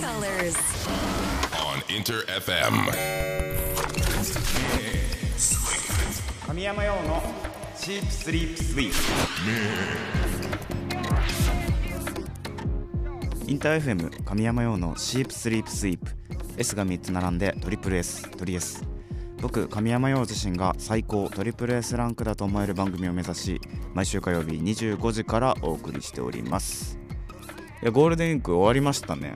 colors. on Inter FM. 神山用のシープスリープスイープインター FM 神山用のシープスリープスイープ S が3つ並んでトリプル S トリ S 僕神山陽自身が最高トリプル S ランクだと思える番組を目指し毎週火曜日25時からお送りしておりますいやゴールデンウィーク終わりましたね。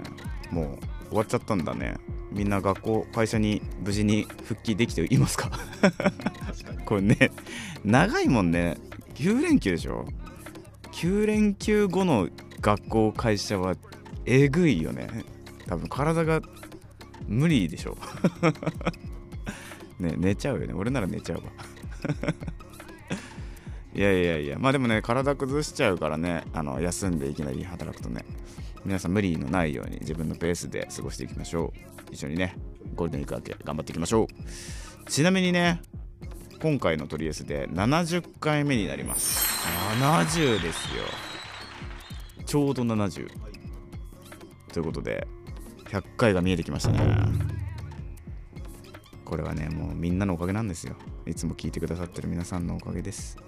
もう終わっちゃったんだね。みんな学校会社に無事に復帰できていますか？これね長いもんね。9連休でしょ？9連休後の学校会社はえぐいよね。多分体が無理でしょ。ね寝ちゃうよね。俺なら寝ちゃうわいやいやいや。まあでもね体崩しちゃうからねあの休んでいきなり働くとね皆さん無理のないように自分のペースで過ごしていきましょう。一緒にねゴールデンウィーク明け頑張っていきましょう。ちなみにね今回のトリエスで70回目になります。70ですよ。ちょうど70ということで100回が見えてきましたね。これはねもうみんなのおかげなんですよ。いつも聞いてくださってる皆さんのおかげです。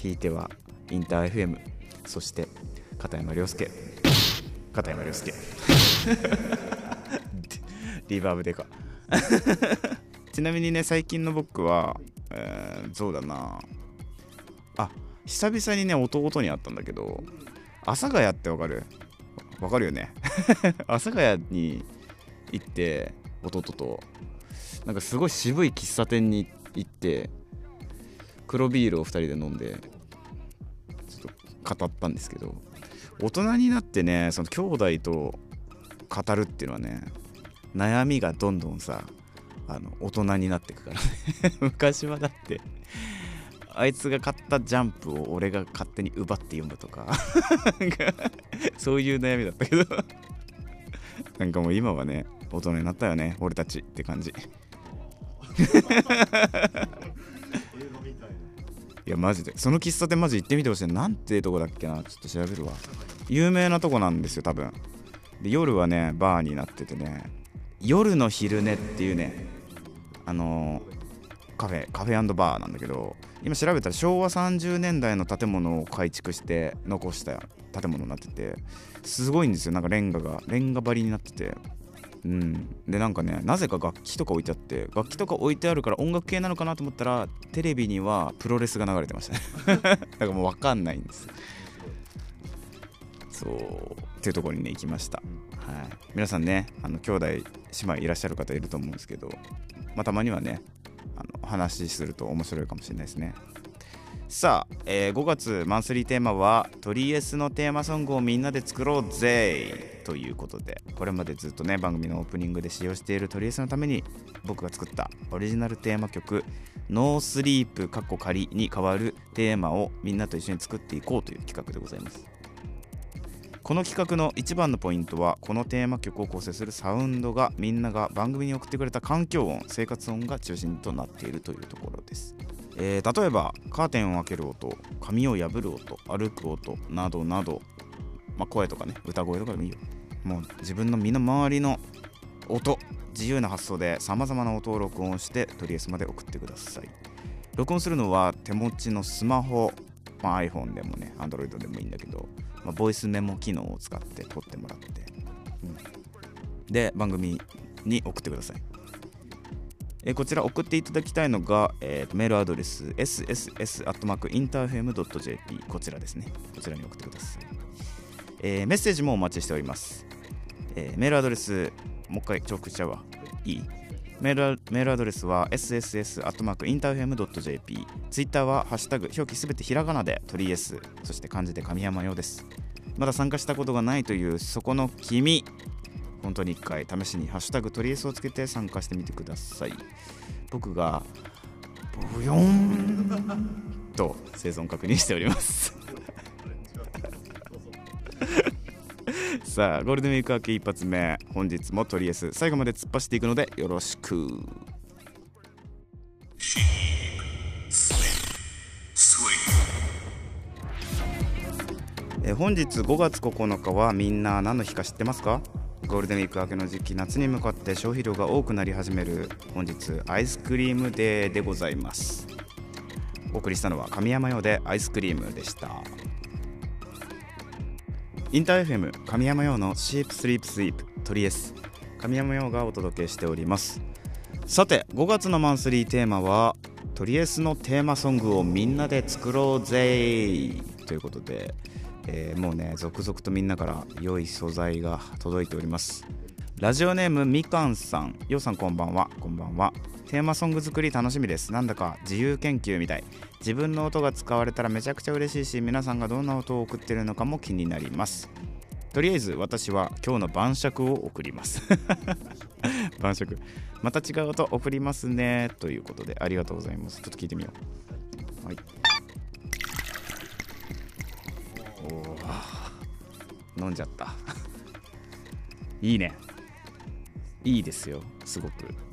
ひいてはインター FM そして片山涼介。片山涼介。リバーブでか。ちなみにね最近の僕は、えーそうだな。あ久々にね弟に会ったんだけど阿佐ヶ谷ってわかる？わかるよね。阿佐ヶ谷に行って弟と。なんかすごい渋い喫茶店に行って黒ビールを2人で飲んでちょっと語ったんですけど大人になってねその兄弟と語るっていうのはね悩みがどんどんさあの大人になってくからね。昔はだってあいつが買ったジャンプを俺が勝手に奪って読むとかなんかそういう悩みだったけど。なんかもう今はね大人になったよね俺たちって感じ。いやマジで。その喫茶店マジ行ってみてほしいな。んてとこだっけな。ちょっと調べるわ。有名なとこなんですよ多分。で夜はねバーになっててね。夜の昼寝っていうねあのーカフェカフェバーなんだけど今調べたら昭和30年代の建物を改築して残した建物になっててすごいんですよ。なんかレンガがレンガ張りになってて。うん。でなんかねなぜか楽器とか置いてあって楽器とか置いてあるから音楽系なのかなと思ったらテレビにはプロレスが流れてましたね。だからもう分かんないんです。そう。っていうところにね行きました、はい、皆さんねあの兄弟姉妹いらっしゃる方いると思うんですけど、まあ、たまにはねあの話すると面白いかもしれないですね。さあ、えー5月マンスリーテーマはトリエスのテーマソングをみんなで作ろうぜということでこれまでずっとね番組のオープニングで使用しているトリエスのために僕が作ったオリジナルテーマ曲「No Sleep かっこ仮」に代わるテーマをみんなと一緒に作っていこうという企画でございます。この企画の一番のポイントはこのテーマ曲を構成するサウンドがみんなが番組に送ってくれた環境音生活音が中心となっているというところです、えー例えばカーテンを開ける音紙を破る音歩く音などなど、まあ、声とかね歌声とかでもいいよ。もう自分の身の回りの音自由な発想でさまざまな音を録音してトリエスまで送ってください。録音するのは手持ちのスマホ、まあ、iPhone でもね Android でもいいんだけど、まあ、ボイスメモ機能を使って撮ってもらって、うん。で番組に送ってください。えこちら送っていただきたいのが、えーメールアドレス sss.interfm.jp こちらですね。こちらに送ってください、えーメッセージもお待ちしております、えーメールアドレスもう一回重複しちゃうわいい？メールアメールアドレスは sss.interfm.jp ツイッターはハッシュタグ表記すべてひらがなでトリエスそして漢字で神山用です。まだ参加したことがないというそこの君。本当に一回試しにハッシュタグトリエスをつけて参加してみてください。僕がブヨーンと生存確認しております。さあゴールデンウィーク明け一発目本日もトリエス最後まで突っ走っていくのでよろしく。え本日5月9日はみんな何の日か知ってますか？ゴールデンウィーク明けの時期夏に向かって消費量が多くなり始める本日アイスクリームデーでございます。お送りしたのは神山用でアイスクリームでした。インター FM 神山用のシープスリープスイープトリエス。神山用がお届けしております。さて5月のマンスリーテーマはトリエスのテーマソングをみんなで作ろうぜ。ということで、えーもうね続々とみんなから良い素材が届いております。ラジオネームみかんさん。ようさんこんばんは。こんばんは。テーマソング作り楽しみです。なんだか自由研究みたい。自分の音が使われたらめちゃくちゃ嬉しいし皆さんがどんな音を送ってるのかも気になります。とりあえず私は今日の晩酌を送ります。晩酌。また違う音送りますね。ということでありがとうございます。ちょっと聞いてみよう。はい。お飲んじゃった。いいね。いいですよ。すごく。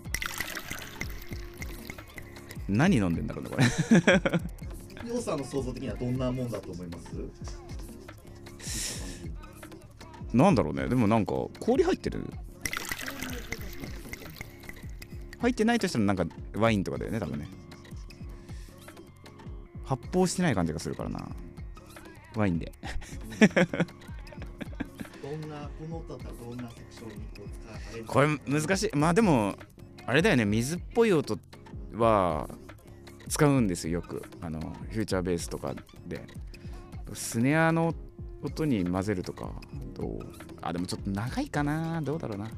何飲んでんだろうねこれ。ヨウさんの想像的にはどんなもんだと思います？なんだろうね。でもなんか氷入ってる。入ってないとしたらなんかワインとかだよね多分ね。発泡してない感じがするからな。ワインで。どんなこの音だどんなセクションにこう使われるこれ難しい。まあでもあれだよね。水っぽい音は使うんですよよく。あのフューチャーベースとかで。スネアの音に混ぜるとかどう？あでもちょっと長いかな。どうだろうな。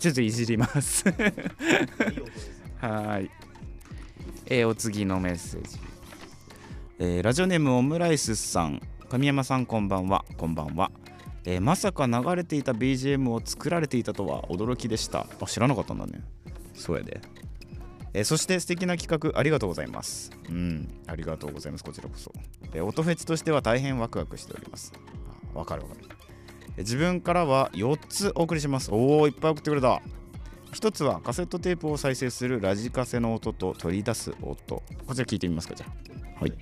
ちょっといじります。はーい、えーお次のメッセージ、えーラジオネームオムライスさん。神山さんこんばんは。こんばんは、えーまさか流れていた BGM を作られていたとは驚きでした。あ知らなかったんだね。そうやで、えーそして素敵な企画ありがとうございます。うんありがとうございます。こちらこそ、えー音フェチとしては大変ワクワクしております。あわかるわかる。えー自分からは4つお送りします。おおいっぱい送ってくれた。1つはカセットテープを再生するラジカセの音と取り出す音。こちら聞いてみますかじゃあ。はい。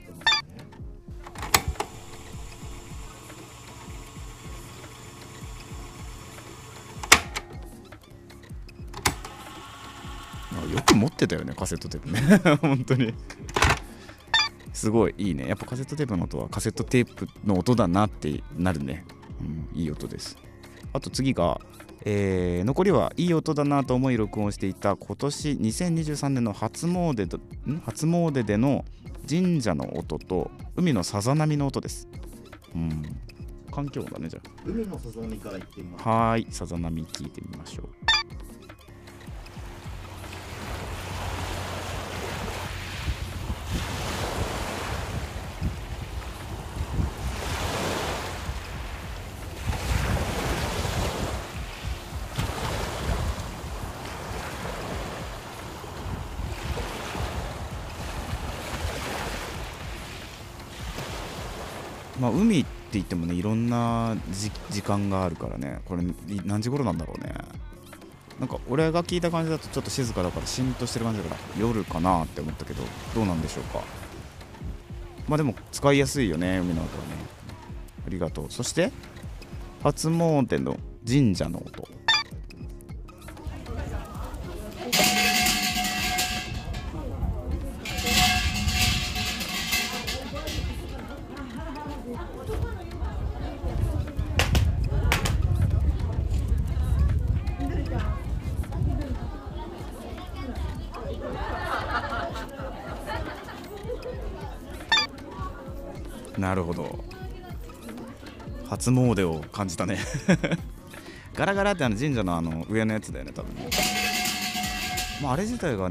よく持ってたよねカセットテープね。本当に。すごいいいね。やっぱカセットテープの音はカセットテープの音だなってなるね、うん、いい音です。あと次が、えー残りはいい音だなと思い録音していた今年2023年の初詣初詣での神社の音と海のさざ波の音です。うん、環境音だねじゃ海のさざ波から行ってみます。あ。はーい、さざ波聞いてみましょう。まあ、海って言ってもねいろんな時間があるからね。これ何時頃なんだろうね。なんか俺が聞いた感じだとちょっと静かだからしんとしてる感じだから夜かなって思ったけどどうなんでしょうか。まあでも使いやすいよね海の音はね。ありがとう。そして初詣の神社の音。なるほど。初詣を感じたね。ガラガラってあの神社のあの上のやつだよね多分。ねまああれ自体が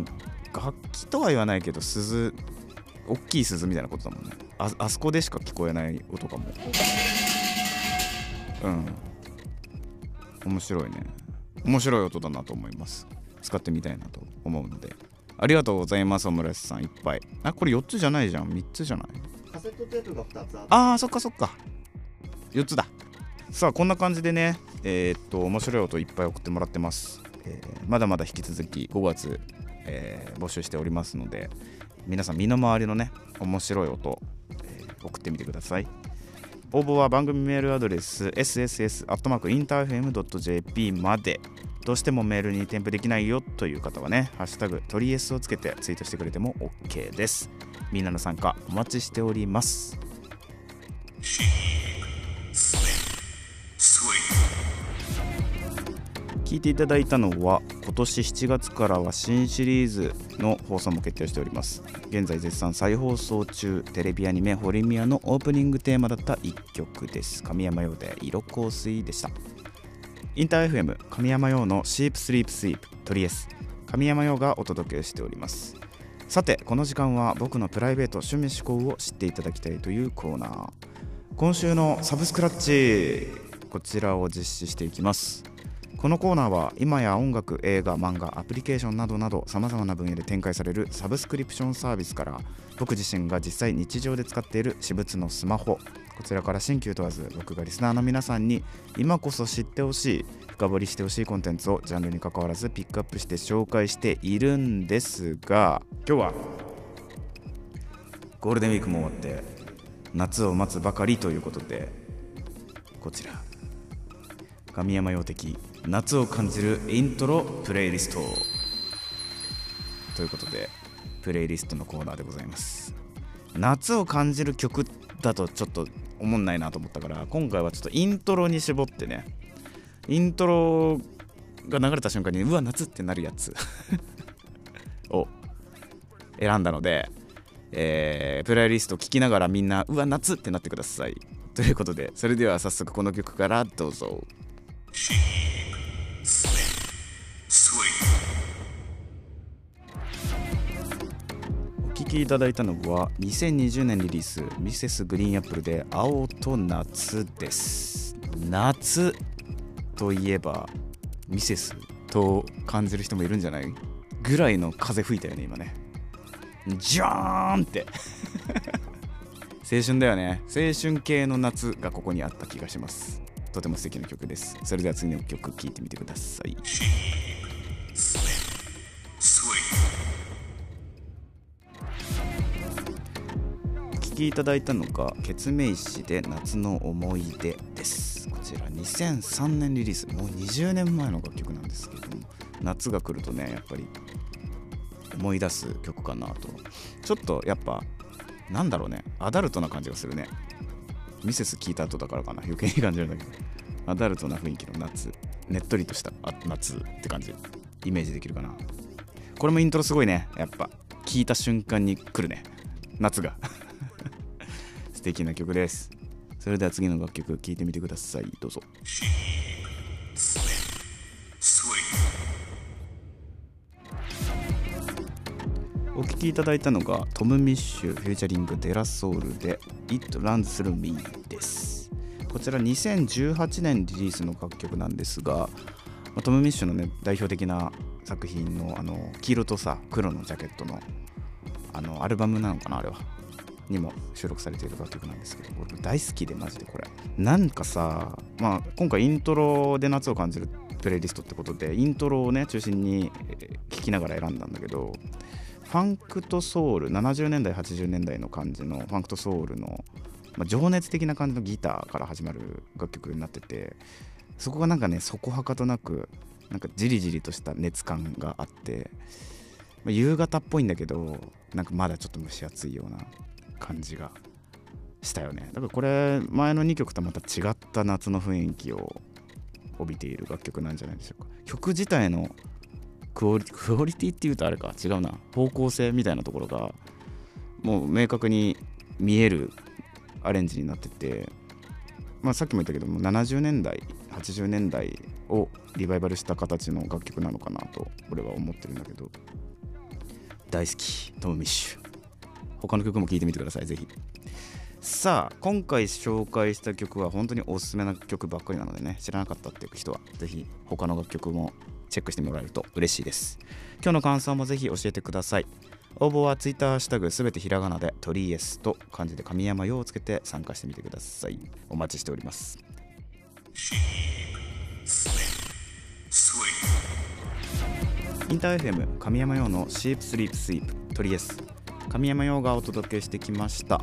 楽器とは言わないけど鈴大きい鈴みたいなことだもんね。ああそこでしか聞こえない音かも。うん。面白いね。面白い音だなと思います。使ってみたいなと思うので。ありがとうございますオムライスさん。いっぱい。あこれ4つじゃないじゃん。3つじゃない？カセットテープが2つあって。あそっかそっか。4つだ。さあこんな感じでねえーっと面白い音いっぱい送ってもらってます、えーまだまだ引き続き5月、えー募集しておりますので皆さん身の回りのね面白い音、えー送ってみてください。応募は番組メールアドレス sss.interfm.jp まで。どうしてもメールに添付できないよという方はね、ハッシュタグ、トリエスをつけてツイートしてくれても OK です。みんなの参加お待ちしております。聞いていただいたのは今年7月からは新シリーズの放送も決定しております現在絶賛再放送中テレビアニメ「ホリミア」のオープニングテーマだった1曲です神山用で色香水でしたインター FM 神山用のシープスリープスイープトリエス神山用がお届けしております。さてこの時間は僕のプライベート趣味思考を知っていただきたいというコーナー。今週のサブスクラッチこちらを実施していきます。このコーナーは今や音楽映画漫画アプリケーションなどなどさまざまな分野で展開されるサブスクリプションサービスから僕自身が実際日常で使っている私物のスマホこちらから新旧問わず僕がリスナーの皆さんに今こそ知ってほしい深掘りしてほしいコンテンツをジャンルに関わらずピックアップして紹介しているんですが今日はゴールデンウィークも終わって夏を待つばかりということでこちら神山用的夏を感じるイントロプレイリストということでプレイリストのコーナーでございます。夏を感じる曲っだとちょっと思んないなと思ったから今回はちょっとイントロに絞ってねイントロが流れた瞬間にうわ夏ってなるやつ を選んだので、えープレイリスト聴きながらみんなうわ夏ってなってください。ということでそれでは早速この曲からどうぞ。きいただいたのは2020年リリースミセスグリーンアップルで青と夏です。夏といえばミセスと感じる人もいるんじゃない？ぐらいの風吹いたよね今ね。ジャーンって。青春だよね。青春系の夏がここにあった気がします。とても素敵な曲です。それでは次の曲聴いてみてください。きいただいたのが「ケツメイシで夏の思い出」です。こちら2003年リリース。もう20年前の楽曲なんですけども夏が来るとねやっぱり思い出す曲かなと。ちょっとやっぱなんだろうね。アダルトな感じがするね。ミセス聞いた後だからかな。余計に感じるんだけど。アダルトな雰囲気の夏。ねっとりとした夏って感じ。イメージできるかな。これもイントロすごいね。やっぱ聞いた瞬間に来るね。夏が。素敵な曲です。それでは次の楽曲聴いてみてください。どうぞ。お聴きいただいたのがトム・ミッシュフューチャリングデラソウルで It Runs Through Me です。こちら2018年リリースの楽曲なんですがトム・ミッシュのね代表的な作品のあの黄色とさ黒のジャケットのあのアルバムなのかなあれは。にも収録されている楽曲なんですけど俺大好きでマジでこれ。なんかさまあ今回イントロで夏を感じるプレイリストってことでイントロをね中心に聴きながら選んだんだけどファンクとソウル70年代80年代の感じのファンクとソウルの、まあ、情熱的な感じのギターから始まる楽曲になっててそこがなんかねそこはかとなくなんかじりじりとした熱感があって、夕方っぽいんだけどなんかまだちょっと蒸し暑いような感じがしたよね。だからこれ前の2曲とまた違った夏の雰囲気を帯びている楽曲なんじゃないでしょうか。曲自体のクオリティっていうとあれか違うな。方向性みたいなところがもう明確に見えるアレンジになってて、まあ、さっきも言ったけども70年代80年代をリバイバルした形の楽曲なのかなと俺は思ってるんだけど。大好きトム・ミッシュ。他の曲も聴いてみてくださいぜひ。さあ今回紹介した曲は本当におすすめな曲ばっかりなのでね知らなかったっていう人はぜひ他の楽曲もチェックしてもらえると嬉しいです。今日の感想もぜひ教えてください。応募は Twitter ハッシュタグすべてひらがなでトリエスと漢字で神山用をつけて参加してみてください。お待ちしております。インター FM 神山用のシープスリープスイープトリエス。神山用がお届けしてきました。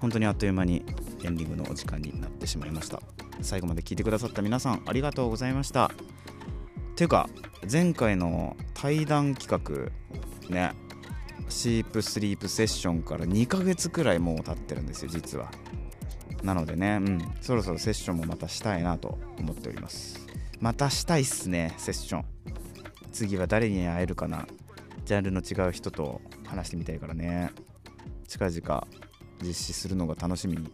本当にあっという間にエンディングのお時間になってしまいました。最後まで聞いてくださった皆さんありがとうございました。ていうか前回の対談企画ねシープスリープセッションから2ヶ月くらいもう経ってるんですよ実は。なのでねうん。そろそろセッションもまたしたいなと思っております。またしたいっすねセッション。次は誰に会えるかな。ジャンルの違う人と話してみたいからね。近々実施するのが楽しみに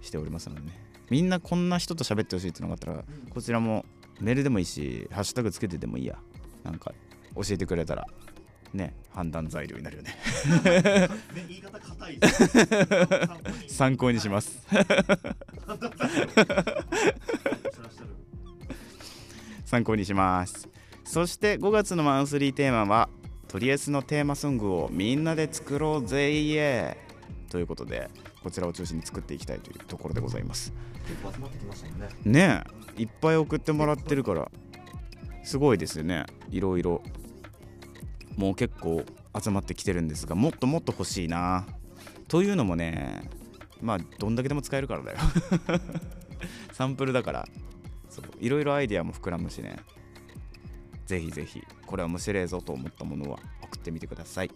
しておりますのでね。みんなこんな人と喋ってほしいってのがあったらこちらもメールでもいいしハッシュタグつけてでもいいや。なんか教えてくれたらね判断材料になるよね。ね言い方硬い 参考に。しますはい参考にします。そして5月のマンスリーテーマはとりあえずのテーマソングをみんなで作ろうぜイエー。ということでこちらを中心に作っていきたいというところでございます。結構集まってきましたもんね。ねえいっぱい送ってもらってるからすごいですよね。いろいろもう結構集まってきてるんですがもっともっと欲しいな。というのもねまあどんだけでも使えるからだよ。サンプルだから。いろいろアイデアも膨らむしねぜひぜひこれは面白いぞと思ったものは送ってみてください。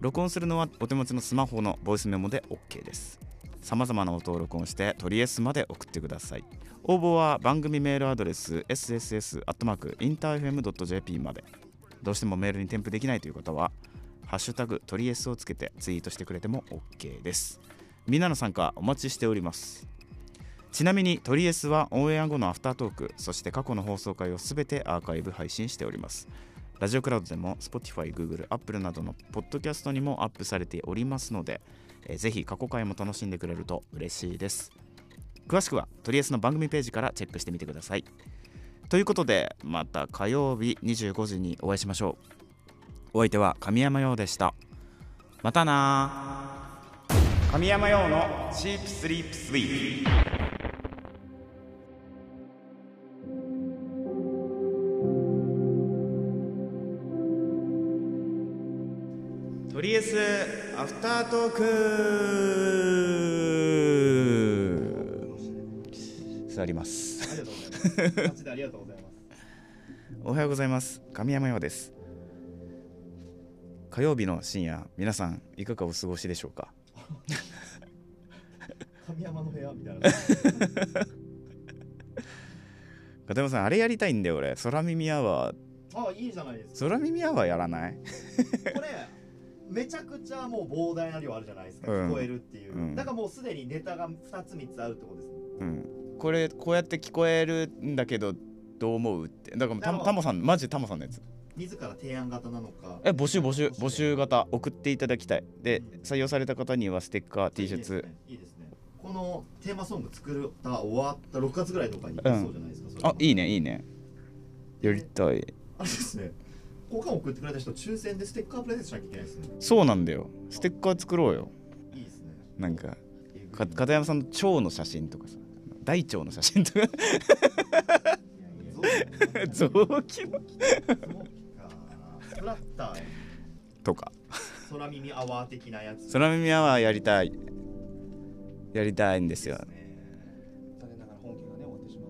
録音するのはお手持ちのスマホのボイスメモで OK です。さまざまな音を録音してトリエスまで送ってください。応募は番組メールアドレス sss.interfm.jp まで。どうしてもメールに添付できないという方はハッシュタグトリエスをつけてツイートしてくれても OK です。みんなの参加お待ちしております。ちなみにトリエスはオンエア後のアフタートークそして過去の放送回をすべてアーカイブ配信しております。ラジオクラウドでも Spotify、Google、Apple などのポッドキャストにもアップされておりますので、えーぜひ過去回も楽しんでくれると嬉しいです。詳しくはトリエスの番組ページからチェックしてみてください。ということでまた火曜日25時にお会いしましょう。お相手は神山陽でした。またな神山陽のチープスリープスイートーク座りますありがとうございます。マジでありがとうございます。おはようございます。神山陽です。火曜日の深夜皆さんいかがお過ごしでしょうか？神山の部屋みたいな。片山さんあれやりたいんだよ俺。空耳アワー。あいいじゃないですか。空耳アワーやらない？これめちゃくちゃもう膨大な量あるじゃないですか、うん。聞こえるっていう、うん。だからもうすでにネタが2つ3つあるってことです。ねうん。これこうやって聞こえるんだけどどう思うって。だからなるほどタタモさんマジタモさんのやつ。自ら提案型なのか。え募集募集募集。型送っていただきたい。で採用された方にはステッカー T シャツいいですね。いいですね。このテーマソング作った終わった6月ぐらいとかにいそうじゃないですか、それ。あいいねいいね。やりたい。あれですね交換送ってくれた人抽選でステッカープレゼントしなきゃいけないですね。そうなんだよ。ステッカー作ろうよ。いいですね。なんかか片山さんの腸の写真とかさ大腸の写真とか。臓臓器のとか。空耳アワー的なやつ。空耳アワーやりたい。やりたいんですよ。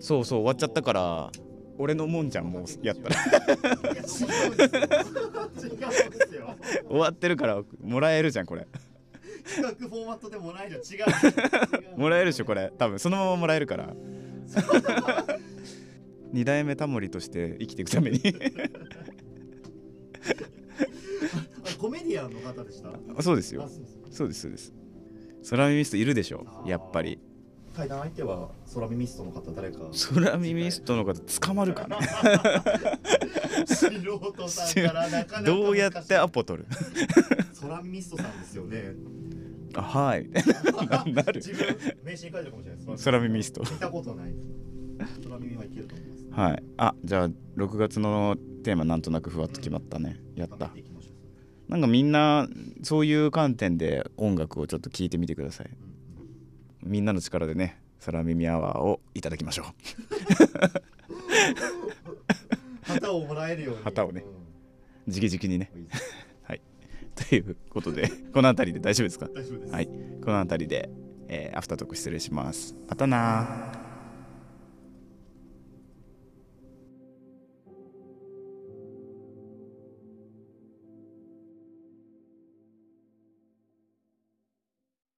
そうそう終わっちゃったから俺のもんじゃんもうやったら。終わってるからもらえるじゃんこれ。企画フォーマットでもないじゃん違う。もらえるでしょこれ。多分そのままもらえるから。二代目タモリとして生きていくために。あコメディアンの方でした？あそうですよ。あそうですそうです。空耳ストいるでしょやっぱり対談相手は空耳ストの方誰か。空耳ストの方捕まるかな素人さんからなかなかどうやってアポ取る？空耳ストさんですよね。あはい。なる。自分名刺に書いてるかもしれないです。空耳スト。見たことない。空耳はいけると思います。はい。あじゃあ6月のテーマなんとなくふわっと決まったね。やった。頑張っていきましょう。なんかみんなそういう観点で音楽をちょっと聞いてみてくださいみんなの力でね空耳アワーをいただきましょう。旗をもらえるように。旗をねうん。直々にね。はい。ということでこの辺りで大丈夫ですか？大丈夫です。はい。この辺りで、えーアフタートーク失礼します。またな